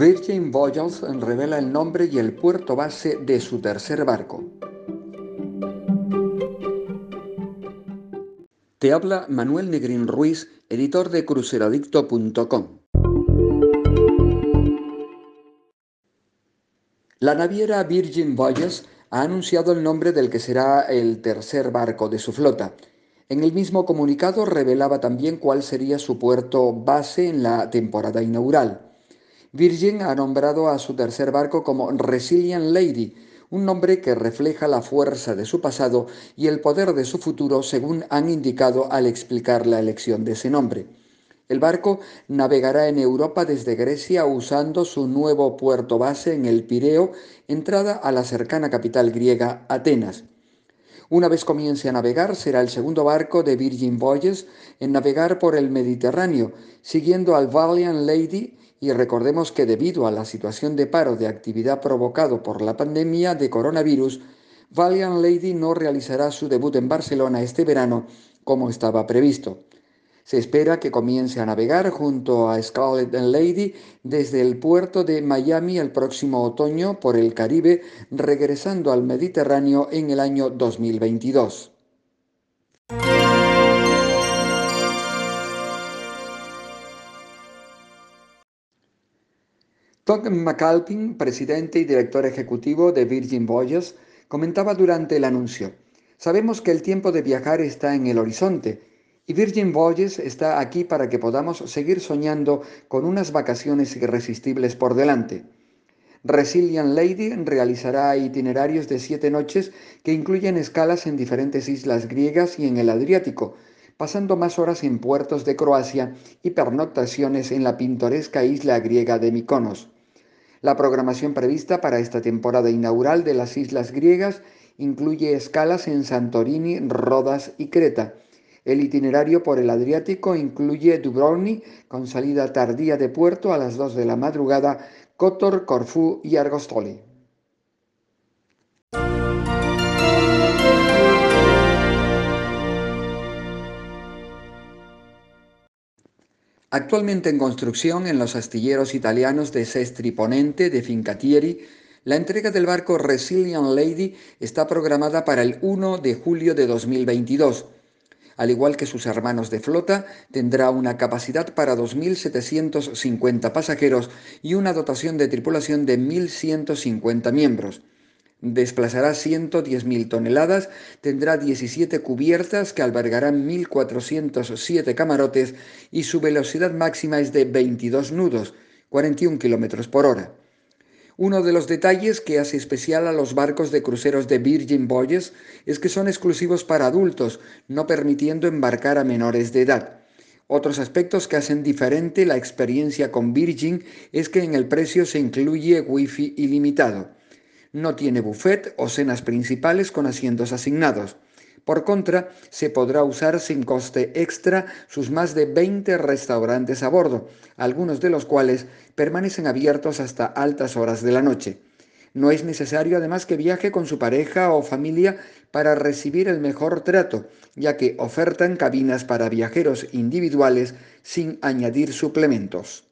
Virgin Voyages revela el nombre y el puerto base de su tercer barco. Te habla Manuel Negrín Ruiz, editor de cruceradicto.com. La naviera Virgin Voyages ha anunciado el nombre del que será el tercer barco de su flota. En el mismo comunicado revelaba también cuál sería su puerto base en la temporada inaugural. Virgin ha nombrado a su tercer barco como Resilient Lady, un nombre que refleja la fuerza de su pasado y el poder de su futuro, según han indicado al explicar la elección de ese nombre. El barco navegará en Europa desde Grecia usando su nuevo puerto base en el Pireo, entrada a la cercana capital griega, Atenas. Una vez comience a navegar, será el segundo barco de Virgin Voyages en navegar por el Mediterráneo, siguiendo al Valiant Lady y recordemos que debido a la situación de paro de actividad provocado por la pandemia de coronavirus, Valiant Lady no realizará su debut en Barcelona este verano como estaba previsto. Se espera que comience a navegar junto a Scarlet Lady desde el puerto de Miami el próximo otoño por el Caribe, regresando al Mediterráneo en el año 2022. Todd McAlpin, presidente y director ejecutivo de Virgin Voyages, comentaba durante el anuncio, Sabemos que el tiempo de viajar está en el horizonte Virgin Voyages está aquí para que podamos seguir soñando con unas vacaciones irresistibles por delante. Resilient Lady realizará itinerarios de siete noches que incluyen escalas en diferentes islas griegas y en el Adriático, pasando más horas en puertos de Croacia y pernoctaciones en la pintoresca isla griega de Mykonos. La programación prevista para esta temporada inaugural de las islas griegas incluye escalas en Santorini, Rodas y Creta, el itinerario por el Adriático incluye Dubrovnik, con salida tardía de puerto a las 2 de la madrugada, Kotor, Corfú y Argostoli. Actualmente en construcción en los astilleros italianos de Sestri Ponente de Fincatieri, la entrega del barco Resilient Lady está programada para el 1 de julio de 2022 al igual que sus hermanos de flota, tendrá una capacidad para 2.750 pasajeros y una dotación de tripulación de 1.150 miembros. Desplazará 110.000 toneladas, tendrá 17 cubiertas que albergarán 1.407 camarotes y su velocidad máxima es de 22 nudos, 41 km por hora. Uno de los detalles que hace especial a los barcos de cruceros de Virgin Voyages es que son exclusivos para adultos, no permitiendo embarcar a menores de edad. Otros aspectos que hacen diferente la experiencia con Virgin es que en el precio se incluye wifi ilimitado. No tiene buffet o cenas principales con asientos asignados. Por contra, se podrá usar sin coste extra sus más de 20 restaurantes a bordo, algunos de los cuales permanecen abiertos hasta altas horas de la noche. No es necesario además que viaje con su pareja o familia para recibir el mejor trato, ya que ofertan cabinas para viajeros individuales sin añadir suplementos.